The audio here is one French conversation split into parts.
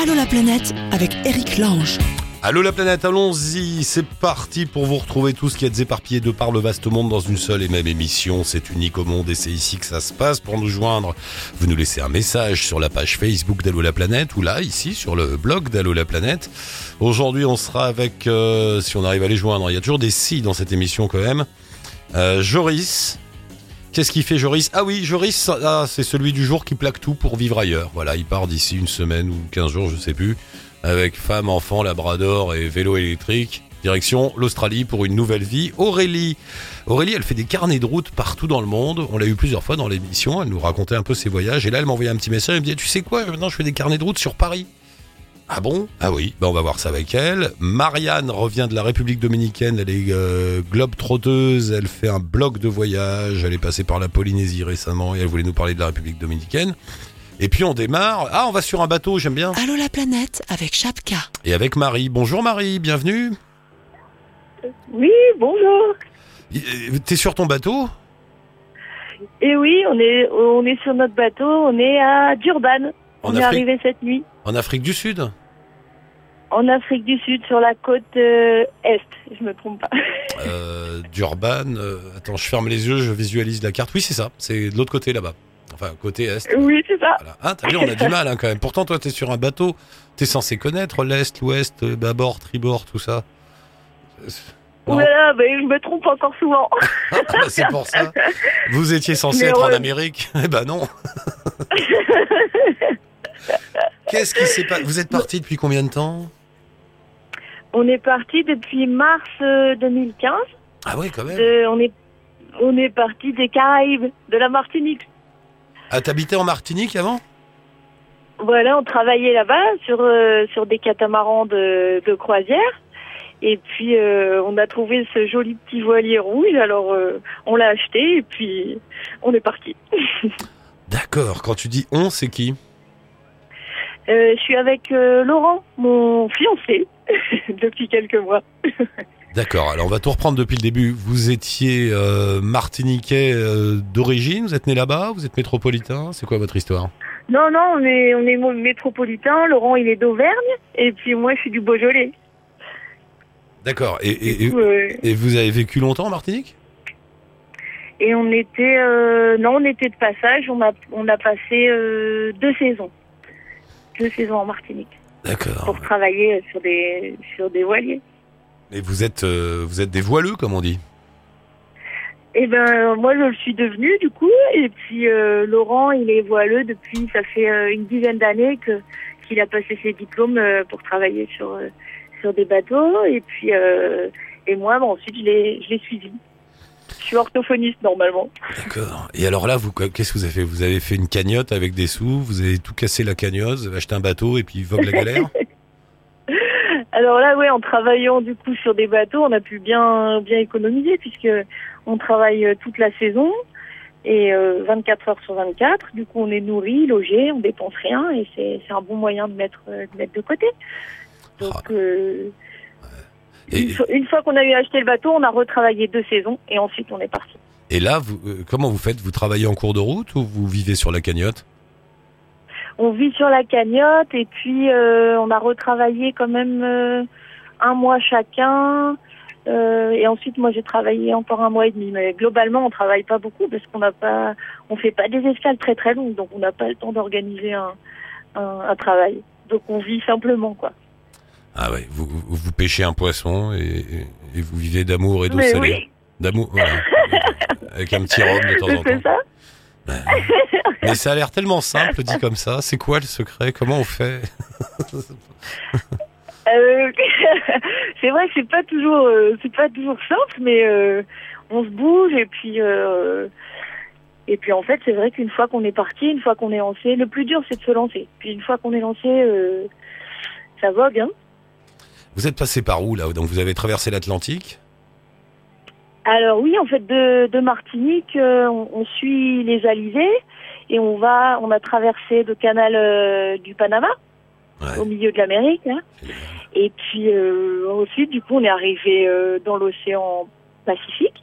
Allô la planète avec Eric Lange. Allô la planète, allons-y, c'est parti pour vous retrouver tous qui êtes éparpillés de par le vaste monde dans une seule et même émission. C'est unique au monde et c'est ici que ça se passe. Pour nous joindre, vous nous laissez un message sur la page Facebook d'Allô la planète ou là, ici, sur le blog d'Allô la planète. Aujourd'hui, on sera avec, euh, si on arrive à les joindre, il y a toujours des si dans cette émission quand même. Euh, Joris. Qu'est-ce qu'il fait Joris? Ah oui, Joris, ah, c'est celui du jour qui plaque tout pour vivre ailleurs. Voilà, il part d'ici une semaine ou 15 jours, je sais plus avec femme, enfant, labrador et vélo électrique. Direction l'Australie pour une nouvelle vie. Aurélie. Aurélie, elle fait des carnets de route partout dans le monde. On l'a eu plusieurs fois dans l'émission. Elle nous racontait un peu ses voyages. Et là, elle m'a envoyé un petit message. Elle me dit Tu sais quoi? Maintenant, je fais des carnets de route sur Paris. Ah bon? Ah oui, ben on va voir ça avec elle. Marianne revient de la République dominicaine, elle est euh, globe trotteuse, elle fait un blog de voyage, elle est passée par la Polynésie récemment et elle voulait nous parler de la République dominicaine. Et puis on démarre. Ah, on va sur un bateau, j'aime bien. Allô la planète avec Chapka. Et avec Marie. Bonjour Marie, bienvenue. Oui, bonjour. Euh, T'es sur ton bateau? Et oui, on est, on est sur notre bateau, on est à Durban. En on est Afrique? arrivé cette nuit. En Afrique du Sud En Afrique du Sud, sur la côte euh, Est, je me trompe pas. euh, Durban. euh, attends, je ferme les yeux, je visualise la carte. Oui, c'est ça. C'est de l'autre côté là-bas. Enfin, côté Est. oui, c'est ça. Voilà. Ah, t'as vu, on a du mal hein, quand même. Pourtant, toi, t'es sur un bateau. T'es censé connaître l'Est, l'Ouest, bâbord, tribord, tout ça. Voilà, ben, je me trompe encore souvent. Ah, c'est pour ça. Vous étiez censé Mais être en. Amérique. Eh ben non. Qu'est-ce qui s'est passé Vous êtes parti depuis combien de temps on est parti depuis mars euh, 2015. Ah ouais, quand même. Euh, on est, on est parti des Caraïbes, de la Martinique. Ah, t'habitais en Martinique avant? Voilà, on travaillait là-bas sur euh, sur des catamarans de, de croisière. Et puis euh, on a trouvé ce joli petit voilier rouge, alors euh, on l'a acheté et puis on est parti. D'accord. Quand tu dis on, c'est qui? Euh, je suis avec euh, Laurent, mon fiancé, depuis quelques mois. D'accord. Alors on va tout reprendre depuis le début. Vous étiez euh, martiniquais d'origine. Vous êtes né là-bas? Vous êtes métropolitain? C'est quoi votre histoire? Non, non, on est on est métropolitain. Laurent, il est d'Auvergne, et puis moi, je suis du Beaujolais. D'accord. Et, et, et- et vous avez vécu longtemps en Martinique? Et on était non, on était de passage. On a on a passé deux saisons, deux saisons en Martinique. D'accord. pour travailler sur des sur des voiliers. Et vous êtes euh, vous êtes des voileux, comme on dit. Et ben moi je le suis devenu du coup et puis euh, Laurent il est voileux depuis ça fait euh, une dizaine d'années que qu'il a passé ses diplômes pour travailler sur sur des bateaux et puis et moi bon, ensuite je l'ai je l'ai suivi. Je suis orthophoniste normalement. D'accord. Et alors là, vous qu'est-ce que vous avez fait? Vous avez fait une cagnotte avec des sous. Vous avez tout cassé la cagnotte. Vous avez acheté un bateau et puis vogue la galère? Alors là ouais en travaillant du coup sur des bateaux on a pu bien bien économiser puisque on travaille euh, toute la saison et euh, 24 heures sur 24. Du coup, on est nourri, logé, on dépense rien et c'est un bon moyen de mettre euh, de mettre de côté. Donc Ah. euh, Et, une, fois, qu'on a eu acheté le bateau, on a retravaillé deux saisons et ensuite on est parti. et là, vous, euh, comment vous faites? Vous travaillez en cours de route ou vous vivez sur la cagnotte? On vit sur la cagnotte et puis euh, on a retravaillé quand même euh, un mois chacun. Et ensuite, moi, j'ai travaillé encore un mois et demi. Mais globalement, on travaille pas beaucoup parce qu'on n'a pas, on fait pas des escales très très longues, donc on n'a pas le temps d'organiser un, un, un travail. Donc on vit simplement, quoi. Ah ouais. Vous, vous, pêchez un poisson et, vous vivez d'amour et d'eau Mais salée. oui, D'amour, voilà. avec un petit rhum de temps en c'est temps. ça. Mais ça a l'air tellement simple dit comme ça. C'est quoi le secret? Comment on fait? Euh, c'est vrai que c'est pas toujours, euh, c'est pas toujours simple, mais euh, on se bouge et puis euh, et puis en fait c'est vrai qu'une fois qu'on est parti, une fois qu'on est lancé, le plus dur c'est de se lancer. Puis une fois qu'on est lancé, euh, ça vogue. Hein. Vous êtes passé par où là? Donc vous avez traversé l'Atlantique? Alors oui, en fait de, de Martinique, euh, on, on suit les alizés et on va, on a traversé le canal euh, du Panama Ouais. au milieu de l'Amérique. hein. Et puis euh, ensuite, du coup, on est arrivé euh, dans l'océan Pacifique.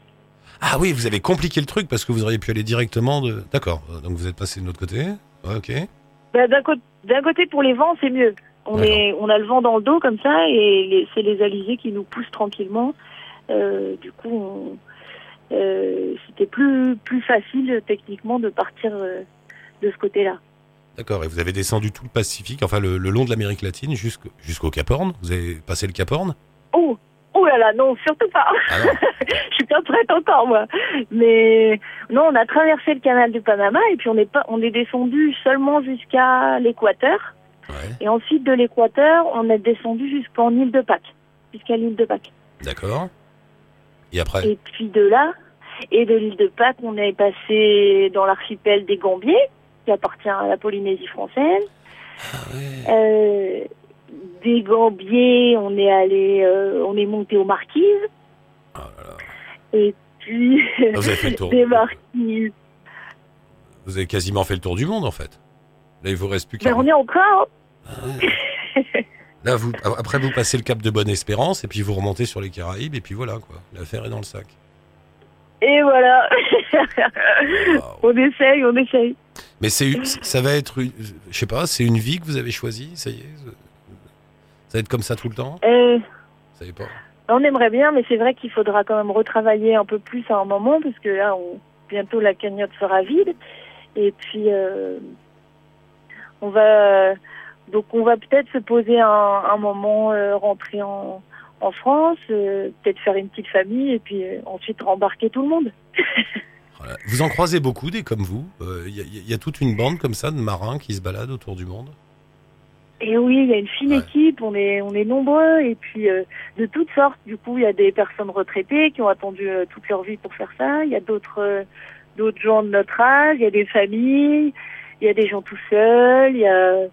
Ah oui, vous avez compliqué le truc parce que vous auriez pu aller directement de. D'accord. Donc vous êtes passé de l'autre côté? Ouais, ok. Bah, d'un côté, pour les vents, c'est mieux. On D'accord. est, on a le vent dans le dos comme ça et c'est les alizés qui nous poussent tranquillement. Euh, du coup, euh, c'était plus plus facile techniquement de partir euh, de ce côté-là. D'accord. Et vous avez descendu tout le Pacifique, enfin le, le long de l'Amérique latine jusqu'au Cap Horn? Vous avez passé le Cap Horn? Oh, oh là là, non, surtout pas. Ah. Je suis pas prête encore moi. Mais non, on a traversé le canal du Panama et puis on est pas, on est descendu seulement jusqu'à l'équateur. Ouais. Et ensuite de l'équateur, on est descendu jusqu'en île de Pâques, jusqu'à l'île de Pâques. D'accord. Et après? Et puis de là, et de l'île de Pâques, on est passé dans l'archipel des Gambiers, qui appartient à la Polynésie française. Ah ouais. Euh, des Gambiers, on est allé, euh, on est monté aux Marquises. Oh là là. Et puis Ah, vous avez fait le tour. des Marquises. Vous avez quasiment fait le tour du monde en fait. Là, il vous reste plus Ben, qu'à. on est encore. Ah. Là, vous, après, vous passez le cap de Bonne-Espérance et puis vous remontez sur les Caraïbes et puis voilà quoi. L'affaire est dans le sac. Et voilà. On essaye, on essaye. Mais c'est, ça va être, une- je sais pas, c'est une vie que vous avez choisie, ça y est. Ça va être comme ça tout le temps? Euh, Vous savez pas. on aimerait bien, mais c'est vrai qu'il faudra quand même retravailler un peu plus à un moment, parce que là, on, bientôt la cagnotte sera vide. Et puis, euh, on va, donc on va peut-être se poser un, un moment, euh, rentrer en, en France, euh, peut-être faire une petite famille, et puis euh, ensuite rembarquer tout le monde. Voilà. Vous en croisez beaucoup des comme vous. Il y, a- y a toute une bande comme ça de marins qui se baladent autour du monde. Et oui, il y a une fine Ouais. équipe, on est on est nombreux et puis de toutes sortes. Du coup, il y a des personnes retraitées qui ont attendu toute leur vie pour faire ça. Il y a d'autres d'autres gens de notre âge. Il y a des familles. Il y a des gens tout seuls. Il y a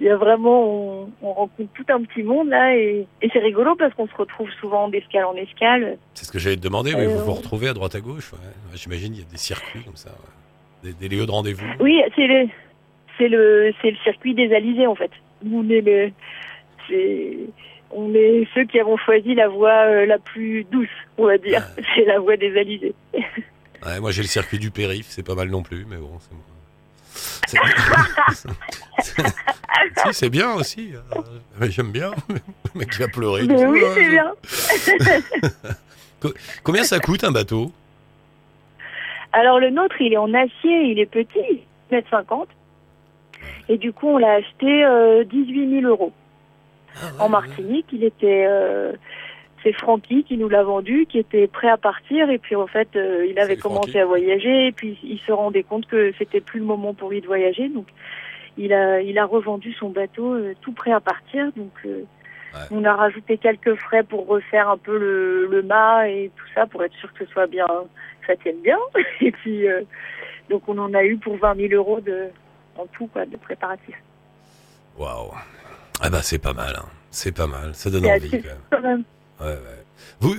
il y a vraiment on, on rencontre tout un petit monde là et, et c'est rigolo parce qu'on se retrouve souvent d'escale en escale. C'est ce que j'allais te demander. Euh, vous vous retrouvez à droite à gauche. ouais. Ouais, J'imagine il y a des circuits comme ça, ouais. des, des lieux de rendez-vous. Oui, c'est le c'est le c'est le circuit des Alizés en fait. On est le c'est on est ceux qui avons choisi la voie euh, la plus douce, on va dire. C'est la voie des Alizés. Moi j'ai le circuit du périph, c'est pas mal non plus, mais bon, c'est moi. C'est- si, c'est bien aussi. euh, J'aime bien. Le mec qui va pleurer. Mais oui, c'est bien. Combien ça coûte un bateau? Alors le nôtre, il est en acier, il est petit, 1m50. Et du coup, on l'a acheté euh, 18 000 euros. En Martinique, il était... euh, c'est Francky qui nous l'a vendu, qui était prêt à partir. Et puis en fait, euh, il avait Salut, commencé Francky. à voyager. Et puis il se rendait compte que c'était plus le moment pour lui de voyager. Donc il a, il a revendu son bateau euh, tout prêt à partir. Donc euh, Ouais. on a rajouté quelques frais pour refaire un peu le, le mât et tout ça pour être sûr que ce soit bien, que ça tienne bien. Et puis donc on en a eu pour 20 000 euros de en tout quoi de préparatifs. Waouh. Ah bah c'est pas mal. hein. C'est pas mal. Ça donne envie assez- quand même. quand même. Vous,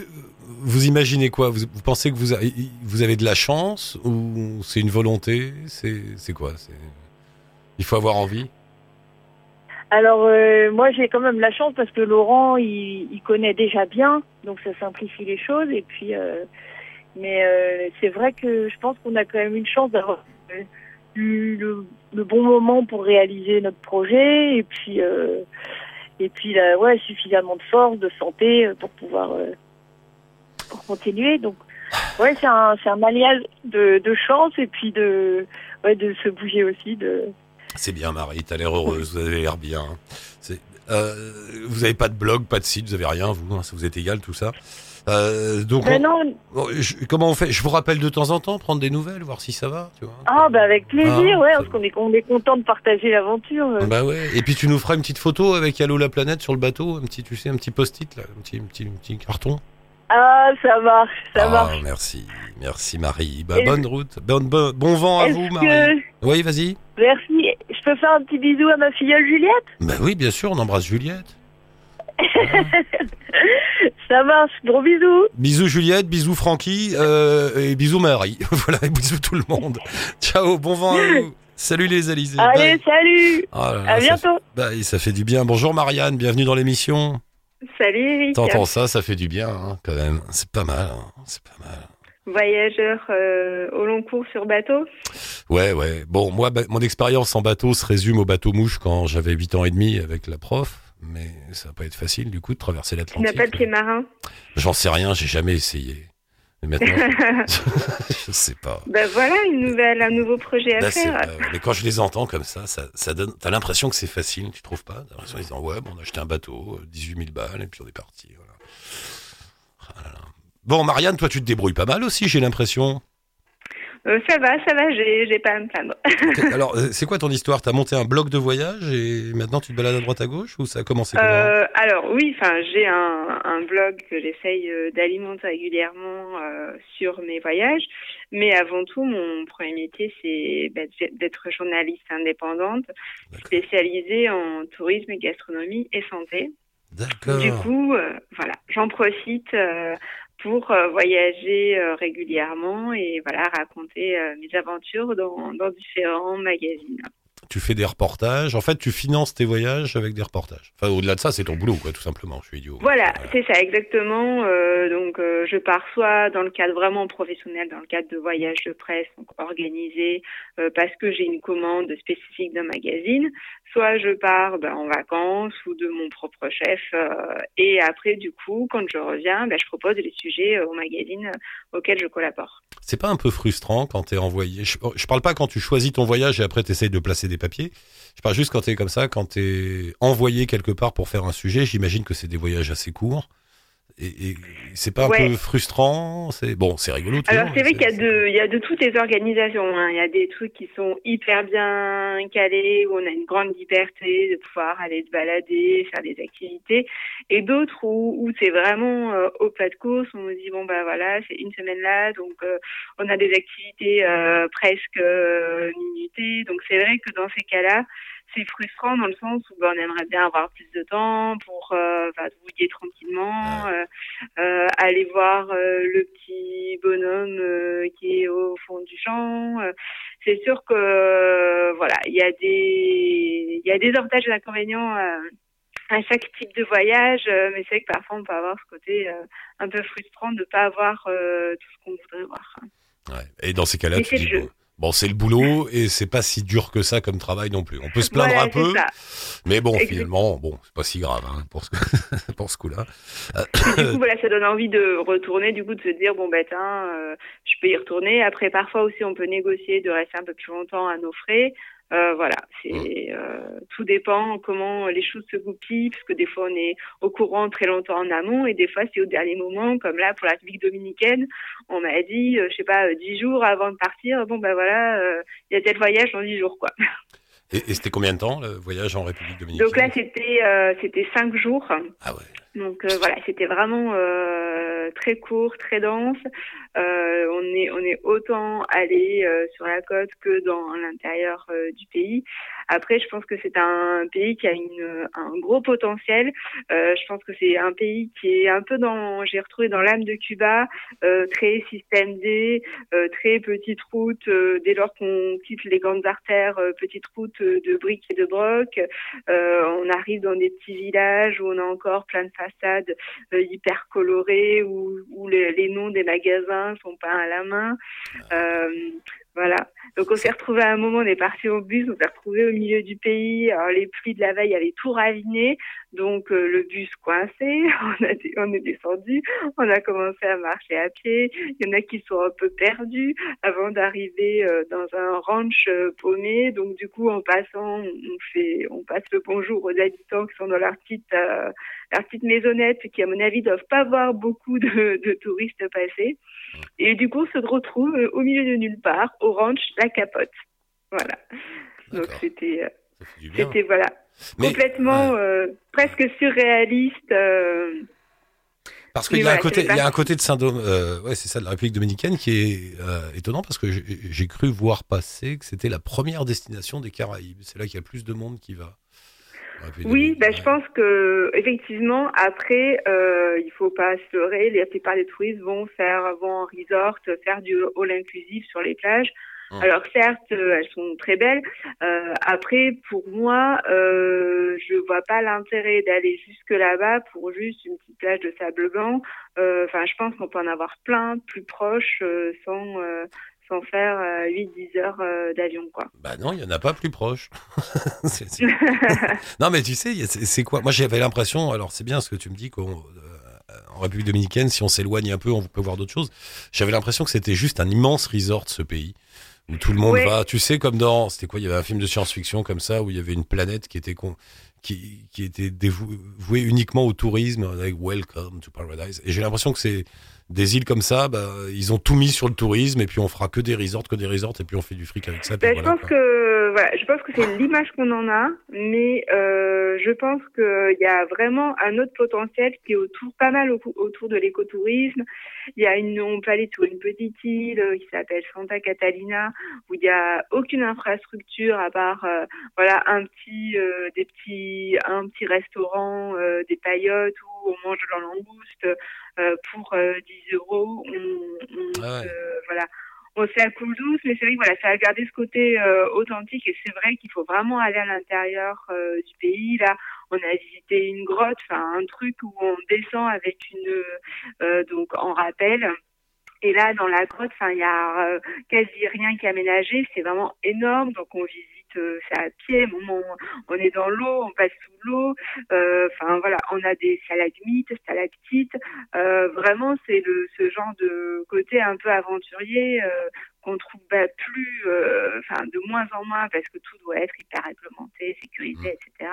vous imaginez quoi? Vous, pensez que vous avez, vous avez de la chance ou c'est une volonté? C'est quoi? Il faut avoir envie? Alors euh, moi j'ai quand même la chance parce que Laurent il, connaît déjà bien, donc ça simplifie les choses. Et puis, euh, mais euh, c'est vrai que je pense qu'on a quand même une chance d'avoir eu le, le bon moment pour réaliser notre projet. Et puis, et puis là, ouais, suffisamment de force, de santé euh, pour pouvoir euh, pour continuer. Donc ouais, c'est un un alliage de, chance et puis de ouais de se bouger aussi C'est bien, Marie, t'as l'air heureuse, vous avez l'air bien. Euh, vous avez pas de blog, pas de site, vous avez rien, vous, hein, ça vous est égal tout ça. Euh, donc, Ben on- non, bon, je- comment on fait? Je vous rappelle de temps en temps, prendre des nouvelles, voir si ça va, tu vois. Ah bah avec plaisir, Ah, ouais, parce qu'on est, on est content de partager l'aventure. euh. Bah ouais. Et puis tu nous feras une petite photo avec Allo la planète sur le bateau, un petit, tu sais, un petit post-it là, un petit, un petit, un petit carton. Ah ça marche, ça ah, marche. merci, merci Marie. Bah, bonne route, bonne, bon, bon vent à vous, Marie. que Oui, vas-y. merci, je peux faire un petit bisou à ma filleule Juliette? Bah oui, bien sûr, on embrasse Juliette. Ça marche, gros bisous. Bisous Juliette, bisous Francky, euh, et bisous Marie. voilà, et bisous tout le monde. Ciao, bon vent à vous. Salut les Alizés. Allez, Bye. salut, Oh là là, à ça bientôt. fait- bye, ça fait du bien. Bonjour Marianne, bienvenue dans l'émission. Salut Eric. T'entends ça, ça fait du bien hein, quand même. C'est pas mal, hein, c'est pas mal. voyageur euh, au long cours sur bateau Ouais, ouais. Bon, moi, bah, mon expérience en bateau se résume au bateau mouche quand j'avais 8 ans et demi avec la prof. Mais ça va pas être facile, du coup, de traverser Tu l'Atlantique. n'as pas de pied marin J'en sais rien, j'ai jamais essayé. Mais maintenant, je sais pas. Ben voilà, une nouvelle, un nouveau projet à Là, faire. Mais quand je les entends comme ça, ça, ça donne. T'as l'impression que c'est facile, tu trouves pas? T'as l'impression qu'ils disent ouais, bon, on a acheté un bateau, euh, 18 000 balles, et puis on est parti. Voilà. Ah. Bon, Marianne, toi, tu te débrouilles pas mal aussi, j'ai l'impression. Euh, ça va, ça va, j'ai pas à me plaindre. Alors, euh, c'est quoi ton histoire? T'as monté un blog de voyage et maintenant tu te balades à droite à gauche ou ça a commencé comment? Euh, alors oui, enfin j'ai un, un blog que j'essaye euh, d'alimenter régulièrement euh, sur mes voyages, mais avant tout mon premier métier c'est bah, d'être journaliste indépendante, spécialisée en tourisme, gastronomie et santé. D'accord. Du coup, euh, voilà, j'en profite euh, pour euh, voyager euh, régulièrement et voilà raconter euh, mes aventures dans, dans différents magazines. Tu fais des reportages. En fait, tu finances tes voyages avec des reportages. Enfin, au-delà de ça, c'est ton boulot, quoi, tout simplement. Je suis idiot. Voilà, c'est ça exactement. Euh, donc, euh, je pars soit dans le cadre vraiment professionnel, dans le cadre de voyages de presse, donc organisé euh, parce que j'ai une commande spécifique d'un magazine, soit je pars ben, en vacances ou de mon propre chef. euh, et après, du coup, quand je reviens, ben, je propose les sujets euh, au magazine euh, auquel je collabore. C'est pas un peu frustrant quand t'es envoyé je, je parle pas quand tu choisis ton voyage et après t'essayes de placer des papiers. Je parle juste quand t'es comme ça, quand t'es envoyé quelque part pour faire un sujet. J'imagine que c'est des voyages assez courts. Et, et c'est pas un Ouais. peu frustrant C'est bon, c'est rigolo. toujours, Alors c'est vrai qu'il y a de, il y a de toutes les organisations. hein. Il y a des trucs qui sont hyper bien calés où on a une grande liberté de pouvoir aller se balader, faire des activités, et d'autres où, où c'est vraiment euh, au pas de course. On nous dit bon bah voilà, c'est une semaine là, donc euh, on a des activités euh, presque euh, minutées. Donc c'est vrai que dans ces cas-là, c'est frustrant dans le sens où ben, on aimerait bien avoir plus de temps pour euh, vadrouiller tranquillement, euh, euh, aller voir euh, le petit bonhomme qui est au fond du champ. C'est sûr que voilà, il y a des il y a des avantages et des inconvénients à chaque type de voyage, mais c'est vrai que parfois on peut avoir ce côté un peu frustrant de ne pas avoir tout ce qu'on voudrait voir. Ouais. Et dans ces cas-là, tu dis bon, bon, c'est le boulot et c'est pas si dur que ça comme travail non plus. On peut se plaindre Voilà, un peu, ça. mais bon, finalement, bon, c'est pas si grave hein, pour ce pour ce coup-là. du coup, voilà, ça donne envie de retourner, du coup, de se dire, bon, ben, euh, je peux y retourner. Après, parfois aussi, on peut négocier de rester un peu plus longtemps à nos frais. Euh, voilà, c'est euh, tout dépend comment les choses se goupillent, parce que des fois, on est au courant très longtemps en amont, et des fois, c'est au dernier moment, comme là, pour la République dominicaine, on m'a dit, euh, je sais pas, euh, dix jours avant de partir, bon, ben voilà, il y a tel voyage dans dix jours, quoi. Et, et c'était combien de temps le voyage en République dominicaine? Donc là, c'était c'était cinq jours. Ah ouais. Donc voilà, c'était vraiment très court, très dense. Euh, on est on est autant allé euh, sur la côte que dans l'intérieur euh, du pays. Après, je pense que c'est un pays qui a une un gros potentiel. Euh, je pense que c'est un pays qui est un peu dans j'ai retrouvé dans l'âme de Cuba, euh, très système D, euh, très petite route. dès lors qu'on quitte les grandes artères, petite route de briques et de broc. On arrive dans des petits villages où on a encore plein de façades hyper colorées, où, où les, les noms des magasins sont peints à la main. Euh, voilà. Donc on s'est retrouvé à un moment, on est parti au bus, on s'est retrouvé au milieu du pays. Alors les pluies de la veille avaient tout raviné, donc euh, le bus coincé. On, est descendu, on a commencé à marcher à pied. Il y en a qui sont un peu perdus avant d'arriver euh, dans un ranch paumé. Donc du coup, en passant, on fait, on passe le bonjour aux habitants qui sont dans leur petite, petite maisonnette, qui à mon avis doivent pas voir beaucoup de, de touristes passer. Et du coup, on se retrouve euh, au milieu de nulle part, au ranch La Capote. Voilà. Donc c'était, euh, c'était voilà, Mais- complètement ouais. euh, presque surréaliste. euh, Parce qu'il y voilà, y a un côté de syndrome, euh, ouais, c'est ça, de la République dominicaine qui est étonnant parce que j'ai- cru voir passer que c'était la première destination des Caraïbes. C'est là qu'il y a plus de monde qui va. République Oui, ben, je pense que effectivement après, euh, il faut pas se leurrer. La plupart des touristes vont faire, vont en resort, faire du all inclusif sur les plages. Hum. Alors certes, euh, elles sont très belles. Euh, après, pour moi, euh, je vois pas l'intérêt d'aller jusque là-bas pour juste une petite plage de sable blanc. Euh, Enfin, je pense qu'on peut en avoir plein plus proches euh, sans euh, sans faire 8-10 heures euh, d'avion, quoi. Bah non, il y en a pas plus proche. C'est- c'est- non, mais tu sais, c'est c'est quoi? Moi, j'avais l'impression. Alors, c'est bien ce que tu me dis qu'en en République dominicaine, si on s'éloigne un peu, on peut voir d'autres choses. J'avais l'impression que c'était juste un immense resort, ce pays, où tout le monde Ouais. va. Tu sais, comme dans, c'était quoi? Il y avait un film de science-fiction comme ça, où il y avait une planète qui était con, qui, qui était dévou- vouée uniquement au tourisme, avec Welcome to Paradise. Et j'ai l'impression que c'est des îles comme ça, bah, ils ont tout mis sur le tourisme, et puis on fera que des resorts, que des resorts, et puis on fait du fric avec ça. Ben, voilà, je pense que voilà, je pense que c'est l'image qu'on en a, mais euh, je pense qu'il y a vraiment un autre potentiel qui est autour, pas mal au- autour de l'écotourisme. Il y a une, on peut aller sur une petite île euh, qui s'appelle Santa Catalina où il y a aucune infrastructure à part euh, voilà un petit, euh, des petits, un petit restaurant, euh, des paillotes où on mange de la langouste euh, pour euh, 10 euros. On, on Ah ouais. se- voilà on la douce, mais c'est vrai que voilà, ça a gardé ce côté euh, authentique et c'est vrai qu'il faut vraiment aller à l'intérieur euh, du pays. Là, on a visité une grotte, enfin un truc où on descend avec une euh, donc en rappel. Et là, dans la grotte, enfin, il y a euh, quasi rien qui est aménagé. C'est vraiment énorme. Donc, on visite euh, ça à pied. Bon, on, on est dans l'eau, on passe sous l'eau. Euh, Enfin, voilà, on a des stalagmites, stalactites. Euh, vraiment, c'est le ce genre de côté un peu aventurier euh, qu'on trouve bah, plus, euh, enfin, de moins en moins parce que tout doit être hyper réglementé, sécurisé, etc.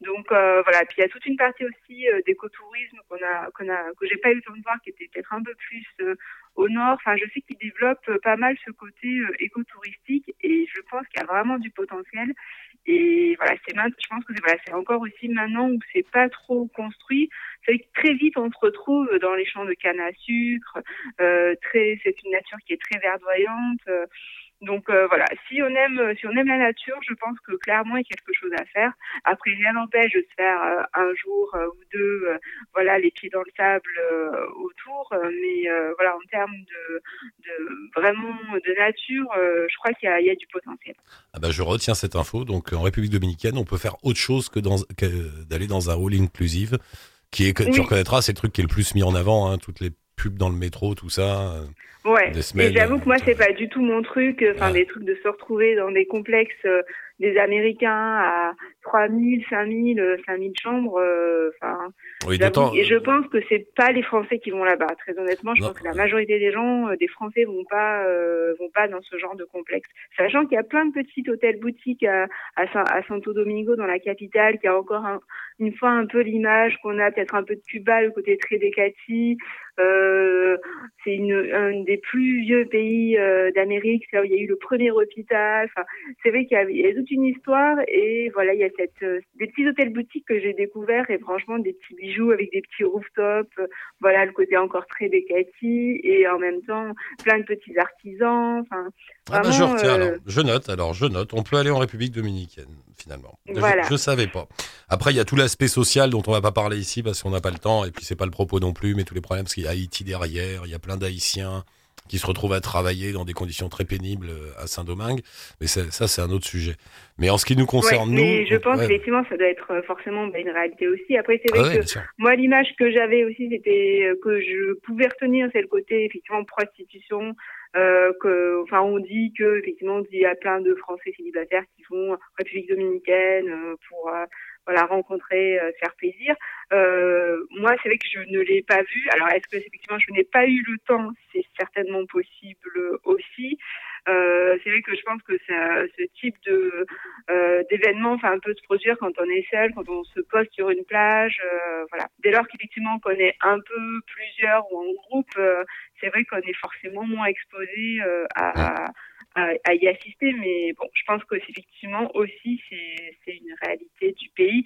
Donc euh, voilà, puis il y a toute une partie aussi euh, d'écotourisme qu'on a, qu'on a, que j'ai pas eu le temps de voir, qui était peut-être un peu plus euh, au nord. Enfin, je sais qu'ils développent pas mal ce côté écotouristique et je pense qu'il y a vraiment du potentiel. Et voilà, c'est je pense que c'est voilà, c'est encore aussi maintenant où c'est pas trop construit. C'est que très vite on se retrouve dans les champs de canne à sucre. Euh, très, c'est une nature qui est très verdoyante. Euh, donc euh, voilà, si on aime, si on aime la nature, je pense que clairement il y a quelque chose à faire. Après, rien n'empêche de se faire euh, un jour euh, ou deux, euh, voilà, les pieds dans le sable euh, autour. euh, mais euh, voilà, en termes de, de vraiment de nature, euh, je crois qu'il y a, il y a du potentiel. Ah bah, je retiens cette info. Donc en République dominicaine, on peut faire autre chose que d'aller dans un hall inclusive, qui est que tu Oui. reconnaîtras, c'est le truc qui est le plus mis en avant, hein, toutes les pubs dans le métro, tout ça. euh. Ouais. Des semaines, et j'avoue que moi euh, c'est pas du tout mon truc. euh, Enfin, des trucs de se retrouver dans des complexes euh, des Américains à 3000, 5000, euh, 5000 chambres. euh, Enfin, Oui, J'avoue, d'autant. Et je pense que c'est pas les Français qui vont là-bas. Très honnêtement, je Non. pense que la majorité des gens, euh, des Français, vont pas, euh, vont pas dans ce genre de complexe. Sachant qu'il y a plein de petits hôtels boutiques à, à Santo Domingo, dans la capitale, qui a encore un- une fois un peu l'image qu'on a peut-être un peu de Cuba, le côté très décati. Euh, c'est un des plus vieux pays euh, d'Amérique, c'est là où il y a eu le premier hôpital. Enfin, c'est vrai qu'il y, y a toute une histoire et voilà, il y a cette, euh, des petits hôtels boutiques que j'ai découverts et franchement des petits bijoux avec des petits rooftops. voilà, le côté encore très décati et en même temps plein de petits artisans. Enfin, Ah bah, je retiens euh, alors. Je note, alors je note. On peut aller en République dominicaine, finalement. Je- Voilà. Je, savais pas. Après, il y a tout l'aspect social dont on va pas parler ici parce qu'on n'a pas le temps et puis c'est pas le propos non plus, mais tous les problèmes parce qu'il y a Haïti derrière, il y a plein d'Haïtiens qui se retrouvent à travailler dans des conditions très pénibles euh, à Saint-Domingue. Mais ça, c'est un autre sujet. Mais en ce qui nous concerne, ouais, nous. mais je pense ouais. effectivement ça doit être euh, forcément bah, une réalité aussi. Après, c'est Ah vrai ouais, que. Moi, l'image que j'avais aussi, c'était euh, que je pouvais retenir, c'est le côté effectivement prostitution. Euh, que, enfin, on dit que effectivement, il y a plein de Français célibataires qui vont en République dominicaine euh, pour euh, voilà rencontrer, euh, faire plaisir. Euh, moi, c'est vrai que je ne l'ai pas vu. Alors, est-ce que effectivement, je n'ai pas eu le temps? C'est certainement possible aussi. Euh, c'est vrai que je pense que ça, ce type de euh, d'événement, enfin, peut se produire quand on est seul, quand on se pose sur une plage, euh, voilà. Dès lors qu'effectivement qu'on est un peu plusieurs ou en groupe, euh, c'est vrai qu'on est forcément moins exposé euh, à, à, à y assister. Mais bon, je pense que c'est effectivement aussi c'est une réalité du pays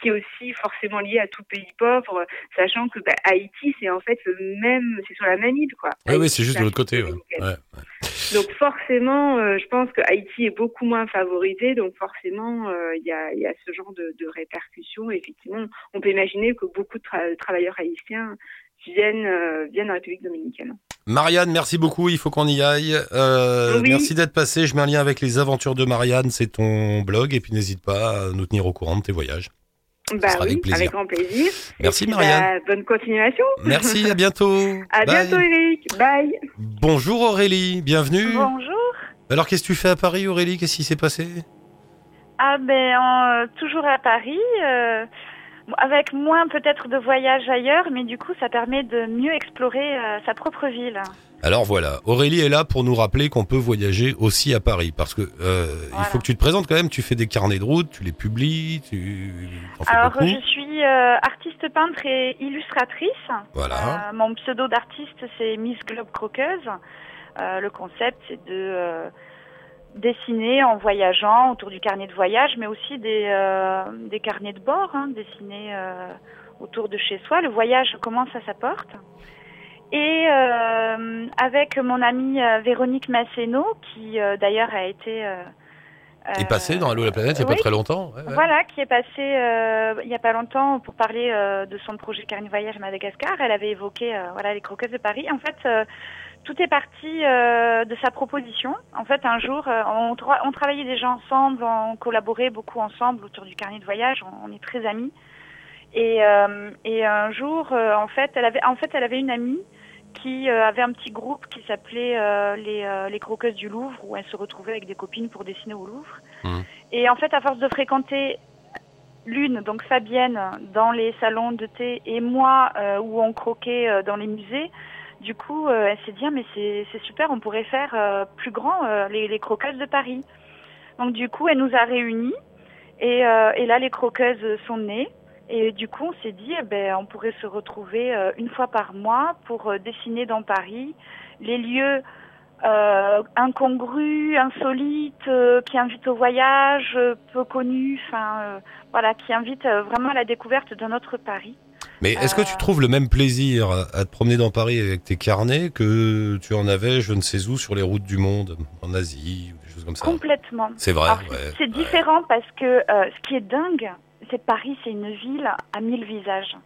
qui est aussi forcément liée à tout pays pauvre, sachant que bah, Haïti c'est en fait le même, c'est sur la même île quoi. Oui, oui, c'est juste de l'autre côté. Ouais. Dominicaine. Ouais, ouais. Donc forcément, euh, je pense que Haïti est beaucoup moins favorisé, donc forcément, euh, il y, a, y a ce genre de, de répercussions. Et effectivement, on peut imaginer que beaucoup de tra- travailleurs haïtiens viennent, euh, viennent en République dominicaine. Marianne, merci beaucoup, il faut qu'on y aille. Euh, Oui. Merci d'être passé, je mets un lien avec les aventures de Marianne, c'est ton blog, et puis n'hésite pas à nous tenir au courant de tes voyages. Bah oui, avec plaisir. grand plaisir. Merci, puis, Marianne. bah, bonne continuation. Merci, à bientôt. À Bye. bientôt, Eric. Bye. Bonjour Aurélie, bienvenue. Bonjour. Alors qu'est-ce que tu fais à Paris Aurélie? Qu'est-ce qui s'est passé? Ah ben en, euh, toujours à Paris, euh, avec moins peut-être de voyages ailleurs, mais du coup ça permet de mieux explorer euh, sa propre ville. Alors voilà, Aurélie est là pour nous rappeler qu'on peut voyager aussi à Paris, parce que euh, il faut que tu te présentes quand même, tu fais des carnets de route, tu les publies, tu Alors beaucoup. je suis euh, artiste peintre et illustratrice. Voilà. Euh, mon pseudo d'artiste c'est Miss Globe Croqueuse. Euh, le concept c'est de dessiner en voyageant autour du carnet de voyage, mais aussi des, euh, des carnets de bord, hein, dessiner euh, autour de chez soi. Le voyage commence à sa porte. Et euh, avec mon amie Véronique Masséno, qui d'ailleurs a été... euh, Et euh, passé dans Allo la planète il n'y a oui. pas très longtemps. ouais, ouais. voilà, qui est passée il n'y a pas longtemps pour parler de son projet Carnet Voyage à Madagascar. Elle avait évoqué voilà les croquettes de Paris. En fait, tout est parti euh, de sa proposition. En fait, un jour, euh, on, tra- on travaillait déjà ensemble, on collaborait beaucoup ensemble autour du carnet de voyage. On, on est très amis. Et, euh, et un jour, euh, en fait, elle avait en fait elle avait une amie qui euh, avait un petit groupe qui s'appelait euh, les, euh, les croqueuses du Louvre où elle se retrouvait avec des copines pour dessiner au Louvre. Mhm. Et en fait, à force de fréquenter l'une, donc Fabienne, dans les salons de thé, et moi, euh, où on croquait dans les musées, du coup, euh, elle s'est dit, ah, mais c'est super, on pourrait faire euh, plus grand euh, les, croqueuses de Paris. Donc du coup, elle nous a réunis, et, là, les croqueuses sont nées. Et du coup, on s'est dit, eh ben, on pourrait se retrouver une fois par mois pour dessiner dans Paris les lieux incongrus, insolites, qui invitent au voyage, peu connus, enfin voilà, qui invitent vraiment à la découverte d'un autre Paris. Mais est-ce que tu Euh. trouves le même plaisir à, te promener dans Paris avec tes carnets que tu en avais, je ne sais où, sur les routes du monde, en Asie, ou des choses comme ça? Complètement. C'est vrai, ouais. c'est ouais. différent parce que euh, ce qui est dingue, c'est Paris, c'est une ville à mille visages.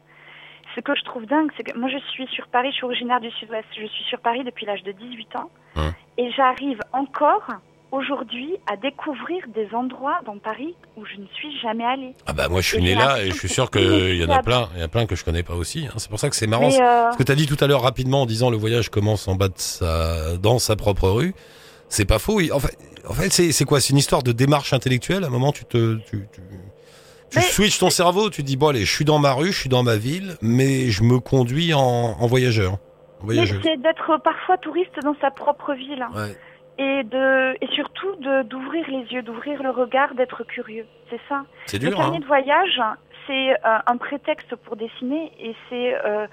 Ce que je trouve dingue, c'est que moi je suis sur Paris, je suis originaire du Sud-Ouest, je suis sur Paris depuis l'âge de 18 ans, Hum. et j'arrive encore aujourd'hui à découvrir des endroits dans Paris où je ne suis jamais allée. Ah bah moi je suis Et né là et je suis sûr qu'il y en a plein, il y en a plein que je connais pas aussi. hein. C'est pour ça que c'est marrant. Mais, euh, Ce que tu as dit tout à l'heure rapidement en disant le voyage commence en bas de sa, dans sa propre rue, c'est pas faux. En fait, en fait c'est quoi? C'est une histoire de démarche intellectuelle. À un moment, tu te, tu, tu, tu Mais- switches ton cerveau, tu te dis bon allez, je suis dans ma rue, je suis dans ma ville, mais je me conduis en, en voyageur. En c'est d'être parfois touriste dans sa propre ville. Ouais. Et, de, et surtout de- d'ouvrir les yeux, d'ouvrir le regard, d'être curieux. C'est ça. C'est Le dur, carnet hein de voyage, c'est euh, un prétexte pour dessiner et c'est euh,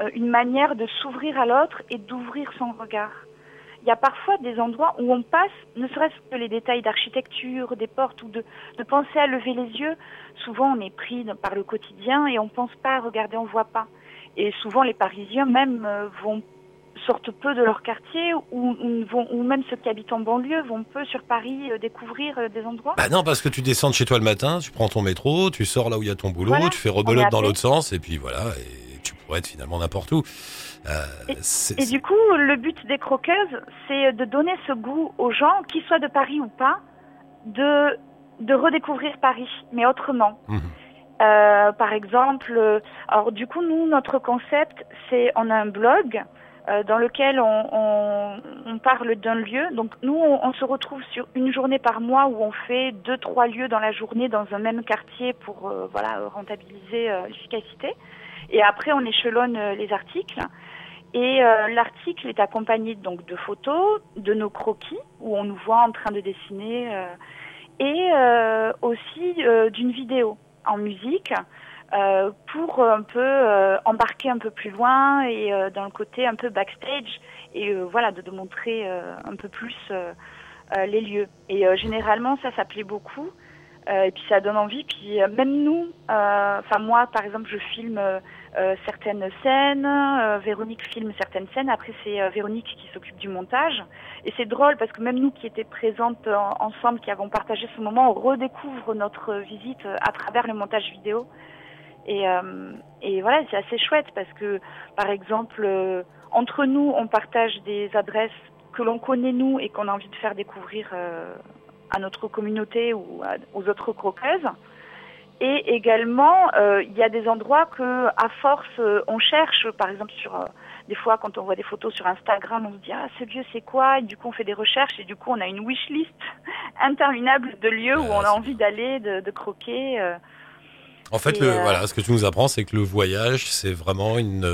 euh, une manière de s'ouvrir à l'autre et d'ouvrir son regard. Il y a parfois des endroits où on passe, ne serait-ce que les détails d'architecture, des portes ou de, de penser à lever les yeux. Souvent, on est pris par le quotidien et on pense pas à regarder, on voit pas. Et souvent, les Parisiens même vont sortent peu de leur quartier ou, vont, ou même ceux qui habitent en banlieue vont peu sur Paris euh, découvrir euh, des endroits? Bah non, parce que tu descends de chez toi le matin, tu prends ton métro, tu sors là où il y a ton boulot, Voilà, tu fais rebelote dans l'autre sens, et puis voilà, et tu pourrais être finalement n'importe où. Euh, Et du coup, le but des croqueuses, c'est de donner ce goût aux gens, qu'ils soient de Paris ou pas, de, de redécouvrir Paris, mais autrement. Euh, par exemple, alors du coup, nous, notre concept, c'est on a un blog dans lequel on, parle d'un lieu. Donc nous, on, se retrouve sur une journée par mois où on fait deux, trois lieux dans la journée dans un même quartier pour euh, voilà rentabiliser euh, l'efficacité. Et après, on échelonne euh, les articles. Et euh, l'article est accompagné donc de photos, de nos croquis où on nous voit en train de dessiner, euh, et euh, aussi euh, d'une vidéo en musique euh, pour un peu euh, embarquer un peu plus loin et euh, dans le côté un peu backstage et euh, voilà de, montrer euh, un peu plus euh, euh, les lieux. Et euh, généralement ça ça plaît beaucoup euh, et puis ça donne envie. Puis euh, même nous, euh, enfin moi par exemple je filme euh, euh, certaines scènes, euh, Véronique filme certaines scènes. Après c'est euh, Véronique qui s'occupe du montage et c'est drôle parce que même nous qui étions présentes euh, ensemble, qui avons partagé ce moment, on redécouvre notre visite euh, à travers le montage vidéo. Et, euh, et voilà, c'est assez chouette parce que, par exemple, euh, entre nous, on partage des adresses que l'on connaît nous et qu'on a envie de faire découvrir euh, à notre communauté ou à- aux autres croqueuses. Et également, il y a des endroits que, à force, on cherche. Par exemple, sur des fois, quand on voit des photos sur Instagram, on se dit ah ce lieu c'est quoi? Et du coup, on fait des recherches et du coup, on a une wish list interminable de lieux où on a envie d'aller, de, de croquer. En fait, le, euh, voilà, ce que tu nous apprends, c'est que le voyage, c'est vraiment une,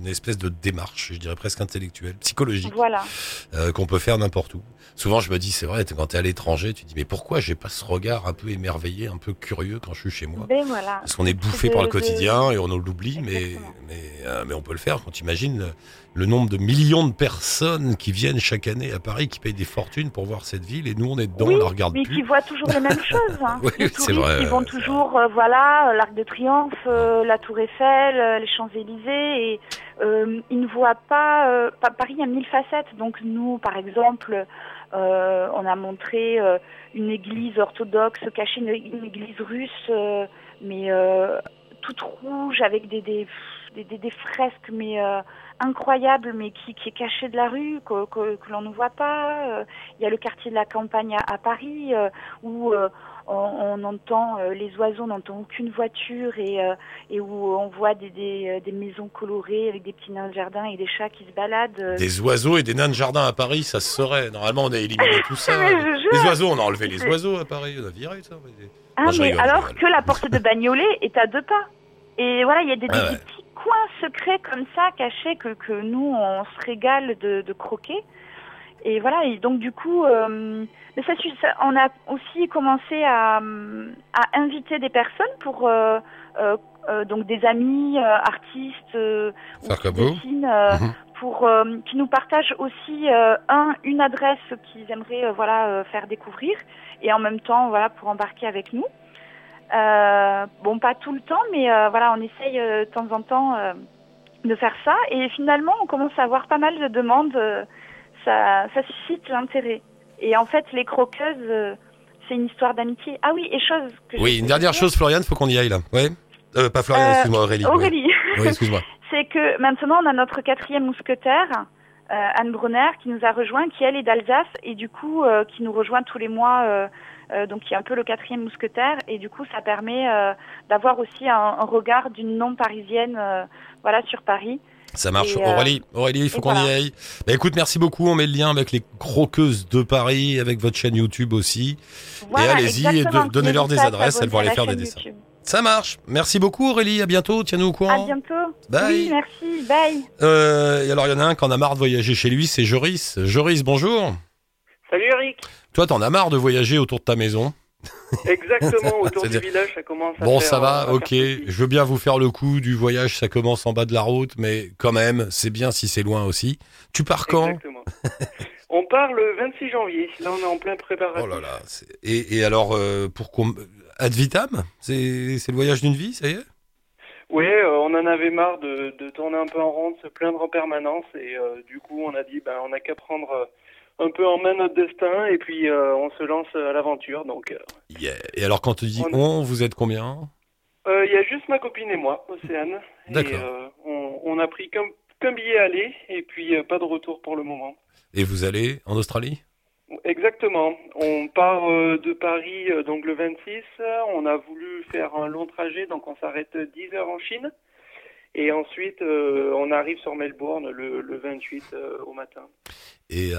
une espèce de démarche, je dirais presque intellectuelle, psychologique, Voilà. euh, qu'on peut faire n'importe où. Souvent, je me dis, c'est vrai, quand t'es à l'étranger, tu te dis, mais pourquoi j'ai pas ce regard un peu émerveillé, un peu curieux quand je suis chez moi? Ben voilà. Parce qu'on est bouffé de- par le de- quotidien et on l'oublie, mais, mais, euh, mais on peut le faire. Quand tu imagines le, nombre de millions de personnes qui viennent chaque année à Paris, qui payent des fortunes pour voir cette ville, et nous, on est dedans, oui, on la regarde mais plus. qui voient toujours les mêmes choses. Hein. Oui, les c'est touristes, vrai, ils vont toujours, voilà, euh, de Triomphe, euh, la Tour Eiffel, euh, les Champs-Élysées, et euh, ne voient pas, pa- Paris a mille facettes. Donc nous, par exemple, on a montré une église orthodoxe cachée, une, église russe, mais toute rouge avec des des, des, des- fresques, mais incroyables, mais qui, qui est cachée de la rue, que, que, l'on ne voit pas. Il y a le quartier de la campagne à, Paris où on, on entend euh, les oiseaux, on n'entend aucune voiture et, euh, et où on voit des, des, euh, des maisons colorées avec des petits nains de jardin et des chats qui se baladent. Des oiseaux et des nains de jardin à Paris, ça se saurait. Normalement, on a éliminé tout ça. Les oiseaux, on a enlevé les oiseaux à Paris, on a viré ça. Ah, Non, mais rigole, alors que la porte de Bagnolet est à deux pas. Et voilà, il y a des, petits coins secrets comme ça, cachés, que, que nous, on se régale de, de croquer. Et voilà, et donc du coup, euh, mais ça, suit- ça- on a aussi commencé à, à inviter des personnes pour, euh, euh, euh, donc des amis, euh, artistes, euh, ou qui dessinent, Mhm. pour euh, qui nous partagent aussi euh, un une adresse qu'ils aimeraient voilà euh, faire découvrir et en même temps voilà pour embarquer avec nous. Euh, bon pas tout le temps mais euh, voilà on essaye euh, de temps en temps euh, de faire ça et finalement on commence à avoir pas mal de demandes euh, ça ça suscite l'intérêt et en fait les croqueuses euh, c'est une histoire d'amitié ah oui et chose que Oui, une dernière chose, Florian, faut qu'on y aille là. Ouais. Euh, pas Florian, Euh, excuse-moi, Aurélie. Aurélie Oui, excuse-moi. c'est que maintenant on a notre quatrième mousquetaire, euh, Anne Brunner, qui nous a rejoint, qui elle est d'Alsace et du coup qui nous rejoint tous les mois, euh, donc qui est un peu le quatrième mousquetaire et du coup ça permet euh, d'avoir aussi un, un regard d'une non parisienne, euh, voilà sur Paris. Ça marche. Et, euh, Aurélie, Aurélie, il faut et qu'on y aille. Bah, écoute, merci beaucoup. On met le lien avec les croqueuses de Paris, avec votre chaîne YouTube aussi. Voilà, allez-y et de- donnez-leur des à adresses, elles vont aller faire à des dessins. YouTube. Ça marche. Merci beaucoup, Aurélie. À bientôt. Tiens-nous au À courant. bientôt. Bye. Oui, merci. Bye. Euh, et alors, il y en a un qui en a marre de voyager chez lui, c'est Joris. Joris, bonjour. Salut Eric Toi, t'en as marre de voyager autour de ta maison? Exactement, autour du village, ça commence à Bon, faire, ça euh, va, à ok. Je veux bien vous faire le coup du voyage, ça commence en bas de la route, mais quand même, c'est bien si c'est loin aussi. Tu pars quand? Exactement. on part le 26 janvier, là on est en plein préparatif. Oh là là. Et, et alors, euh, pour qu'on... Ad vitam? C'est le voyage d'une vie, ça y est? Ouais, euh, on en avait marre de, de tourner un peu en rond, de se plaindre en permanence, et euh, du coup on a dit, ben, on n'a qu'à prendre euh, un peu en main notre destin, et puis euh, on se lance à l'aventure. Donc, euh, Yeah. Et alors, quand tu dis On- on, vous êtes combien? Euh, il y a juste ma copine et moi, Océane, D'accord. on, on a pris qu'un qu'un billet aller, et puis pas de retour pour le moment. Et vous allez en Australie? Exactement. On part de Paris donc le 26. On a voulu faire un long trajet, donc on s'arrête 10 heures en Chine. Et ensuite, on arrive sur Melbourne le, le 28 euh, au matin. Et euh,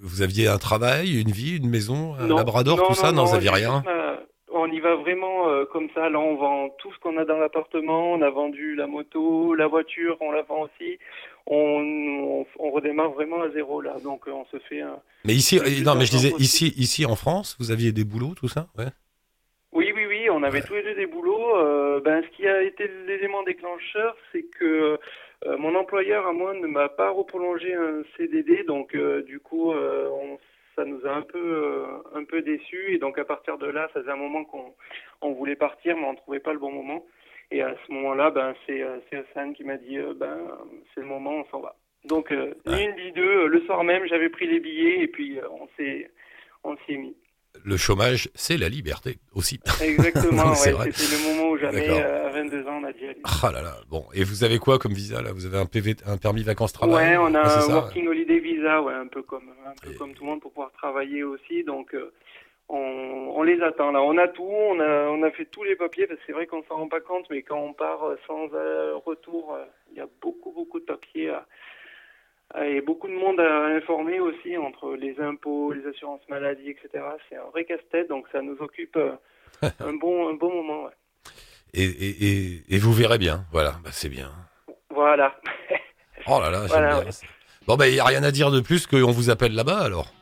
vous aviez un travail, une vie, une maison, un Non, Labrador, non, tout ça Non, non, vous aviez rien euh, on y va vraiment euh, comme ça. Là, on vend tout ce qu'on a dans l'appartement. On a vendu la moto, la voiture, on la vend aussi. On, on, on redémarre vraiment à zéro là. Donc, on se fait un, Mais ici, non, mais je disais, ici, ici en France, vous aviez des boulots, tout ça ouais Oui, oui, oui, on avait Ouais. tous les deux des boulots. Euh, ben, ce qui a été l'élément déclencheur, c'est que mon employeur à moi ne m'a pas reprolongé un CDD, donc euh, du coup, euh, on- ça nous a un peu, euh, un peu déçus. Et donc à partir de là, ça faisait un moment qu'on on voulait partir, mais on trouvait pas le bon moment. Et à ce moment-là, ben, c'est euh, c'est Hassan qui m'a dit, euh, ben, c'est le moment, on s'en va. Donc euh, ni une ni deux. euh, Le soir même, j'avais pris les billets et puis euh, on s'est, on s'y est mis. Le chômage, c'est la liberté aussi. Exactement, C'est ouais, c'était le moment ou jamais. D'accord. euh, à 22 ans, on a dit. Ah là là. Bon, et vous avez quoi comme visa là? Vous avez un PV, un permis vacances travail? Ouais, on a Ah, un ça working holiday visa, ouais, un peu comme un peu Et- comme tout le monde pour pouvoir travailler aussi. Donc euh, on, on les attend là. On a tout, on a on a fait tous les papiers parce que c'est vrai qu'on s'en rend pas compte, mais quand on part euh, sans euh, retour, il y a beaucoup beaucoup de papiers à- et beaucoup de monde à informer aussi entre les impôts, les assurances maladie, etc. C'est un vrai casse-tête, donc ça nous occupe euh, un bon un bon moment. ouais. Et, et, et, et vous verrez bien. Voilà, bah, c'est bien. Voilà. Oh là là, Voilà, bien. ouais. Bon, bah, il n'y a rien à dire de plus qu'on vous appelle là-bas alors.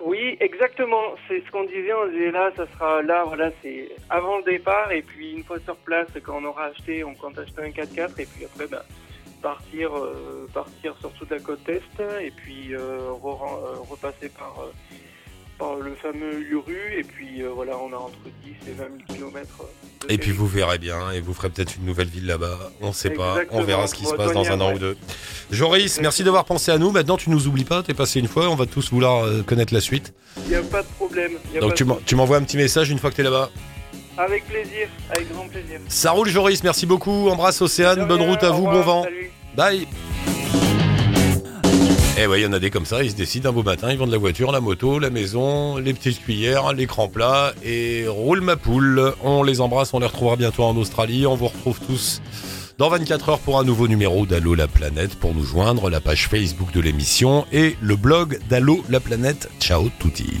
Oui, exactement. C'est ce qu'on disait. On disait là, ça sera là, voilà, c'est avant le départ. Et puis une fois sur place, quand on aura acheté, on compte acheter un 4x4. Et puis après, ben, partir, euh, partir sur toute la côte est. Et puis euh, re- euh, repasser par, par le fameux Uru. Et puis voilà, on a entre 10 et 20 000 kilomètres. de Et puis vous verrez bien, et vous ferez peut-être une nouvelle ville là-bas. On sait pas, on verra ce qui se passe dans un an ouais. ou deux. Joris, merci d'avoir pensé à nous. Maintenant, tu nous oublies pas, t'es passé une fois, on va tous vouloir connaître la suite. Il n'y a pas de problème. il y a Donc pas de- tu m'envoies un petit message une fois que t'es là-bas. Avec plaisir, avec grand plaisir. Ça roule Joris, merci beaucoup. Embrasse Océane, bonne route à vous, bon vent. Salut. Bye. Eh ouais, il y en a des comme ça, ils se décident un beau matin, ils vendent la voiture, la moto, la maison, les petites cuillères, l'écran plat et roule ma poule. On les embrasse, on les retrouvera bientôt en Australie. On vous retrouve tous dans 24 heures pour un nouveau numéro d'Allo la planète. Pour nous joindre, la page Facebook de l'émission et le blog d'Allo la planète. Ciao touti.